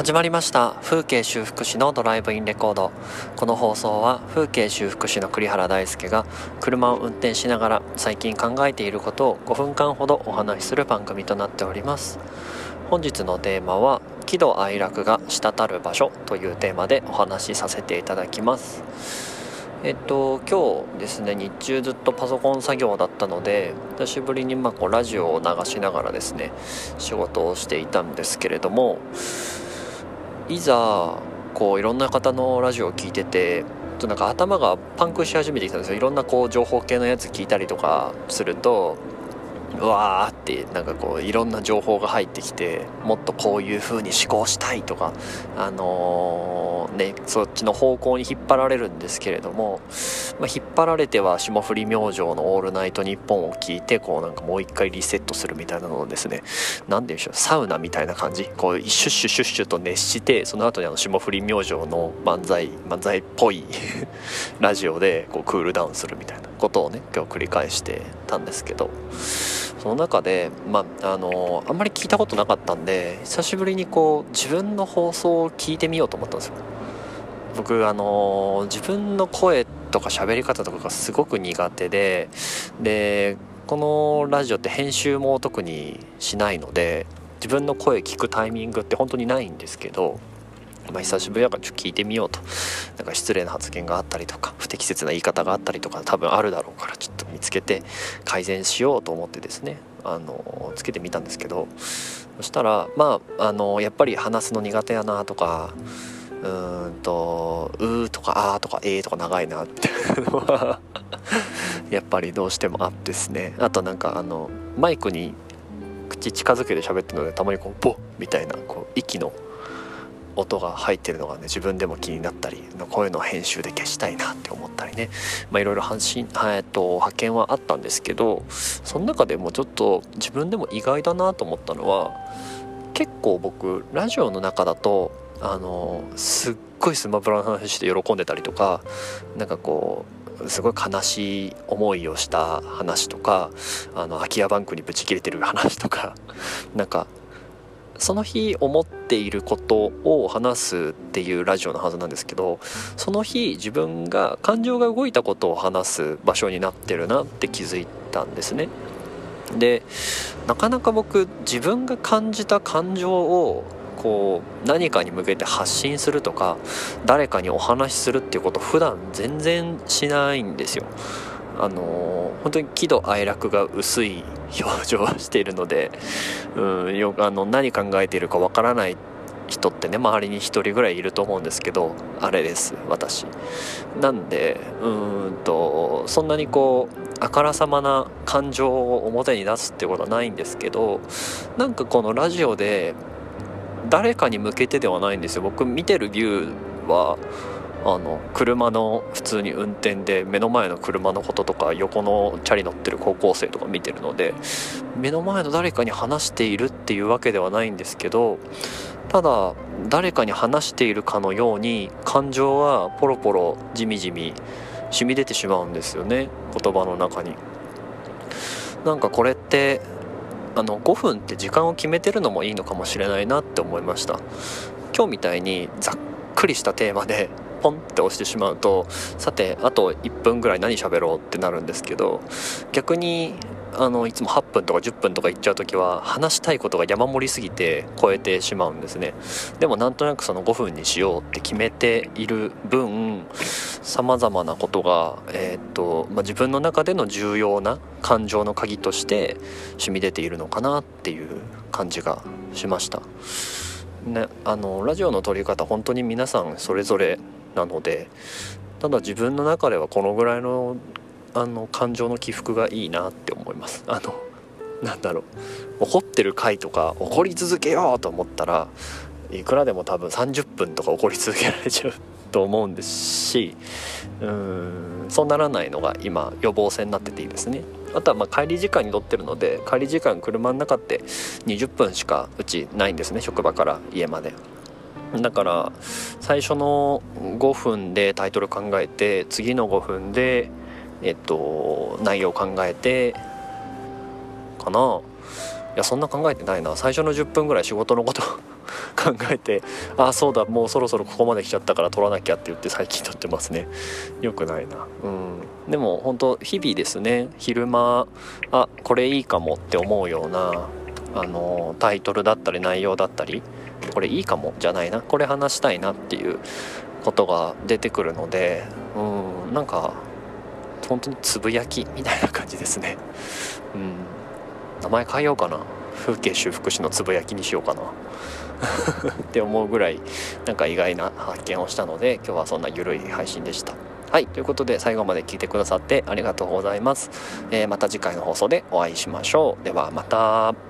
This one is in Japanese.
始まりました風景修復師のドライブインレコード。この放送は風景修復師の栗原大輔が車を運転しながら最近考えていることを5分間ほどお話しする番組となっております。本日のテーマは喜怒哀楽が滴る場所というテーマでお話しさせていただきます。えっと今日ですね日中ずっとパソコン作業だったので久しぶりにまあこうラジオを流しながらですね仕事をしていたんですけれどもいざこういろんな方のラジオを聞いててとなんか頭がパンクし始めてきたんですよ。いろんなこう情報系のやつ聞いたりとかするとうわーってなんかこういろんな情報が入ってきてもっとこういう風に思考したいとかあのー、ねそっちの方向に引っ張られるんですけれども、まあ、引っ張られては霜降り明星の「オールナイトニッポン」を聞いてこうなんかもう一回リセットするみたいなのをですね何でしょうサウナみたいな感じこうシュッシュシュッシュと熱してその後にあの霜降り明星の漫才漫才っぽい ラジオでこうクールダウンするみたいなことをね今日繰り返してたんですけど。その中で、まあ、あのあんまり聞いたことなかったんで久しぶりにこう自分の放送を聞いてみようと思ったんですよ。僕あの自分の声とか喋り方とかがすごく苦手ででこのラジオって編集も特にしないので自分の声聞くタイミングって本当にないんですけどまあ、久しぶりだからちょっと聞いてみようと。なんか失礼な発言があったりとか不適切な言い方があったりとか多分あるだろうからちょっとつけて改善しようと思ってですねあのつけてみたんですけどそしたらまああのやっぱり話すの苦手やなとかうーんと「うー」とか「あー」とか「えー」とか長いなって。いうのはやっぱりどうしてもあってですね。あとなんかあのマイクに口近づけて喋ってるのでたまにこう「ボッ」みたいなこう息の音が入ってるのがね自分でも気になったりこういうのを編集で消したいなって思ったりね。いろいろ発信、派遣はあったんですけどその中でもちょっと自分でも意外だなと思ったのは結構僕ラジオの中だとあのすっごいスマブラの話して喜んでたりとかなんかこうすごい悲しい思いをした話とかあの空き家バンクにブチ切れてる話とかなんかその日思っていることを話すっていうラジオのはずなんですけどその日自分が感情が動いたことを話す場所になってるなって気づいたんですね。でなかなか僕自分が感じた感情をこう何かに向けて発信するとか誰かにお話しするっていうこと普段全然しないんですよ。あの本当に喜怒哀楽が薄い表情をしているので、うん、よあの何考えているかわからない人ってね周りに1人ぐらいいると思うんですけどあれです私。なんでうんとそんなにこうあからさまな感情を表に出すってことはないんですけどなんかこのラジオで誰かに向けてではないんですよ。僕見てるビューはあの車の普通に運転で目の前の車のこととか横のチャリ乗ってる高校生とか見てるので目の前の誰かに話しているっていうわけではないんですけどただ誰かに話しているかのように感情はポロポロじみじみ染み出てしまうんですよね言葉の中に。なんかこれってあの5分って時間を決めてるのもいいのかもしれないなって思いました今日みたいにざっくりしたテーマでポンって押してしまうとさてあと1分ぐらい何喋ろうってなるんですけど逆にあのいつも8分とか10分とか行っちゃう時は話したいことが山盛りすぎて超えてしまうんですねでもなんとなくその5分にしようって決めている分さまざまなことが、えー、っとまあ、自分の中での重要な感情の鍵として染み出ているのかなっていう感じがしました。ね、あのラジオの撮り方本当に皆さんそれぞれなのでただ自分の中ではこのぐらいのあの感情の起伏がいいなって思います。あのなんだろう。怒ってる回とか怒り続けようと思ったらいくらでも多分30分とか怒り続けられちゃうと思うんですしうーんそうならないのが今予防線になってていいですね。あとはま帰り時間に乗ってるので帰り時間車の中って20分しかうちないんですね職場から家まで。だから最初の5分でタイトル考えて次の5分でえっと内容考えてかな。いやそんな考えてないな。最初の10分ぐらい仕事のこと 考えてああそうだもうそろそろここまで来ちゃったから撮らなきゃって言って最近撮ってますね。よくないな。うん。でも本当日々ですね。昼間あこれいいかもって思うようなあのタイトルだったり内容だったりこれいいかもじゃないなこれ話したいなっていうことが出てくるのでうんなんか本当につぶやきみたいな感じですね。うん。名前変えようかな。風景修復師のつぶやきにしようかな。って思うぐらいなんか意外な発見をしたので今日はそんな緩い配信でした。はいということで最後まで聞いてくださってありがとうございます、えー、また次回の放送でお会いしましょう。ではまた。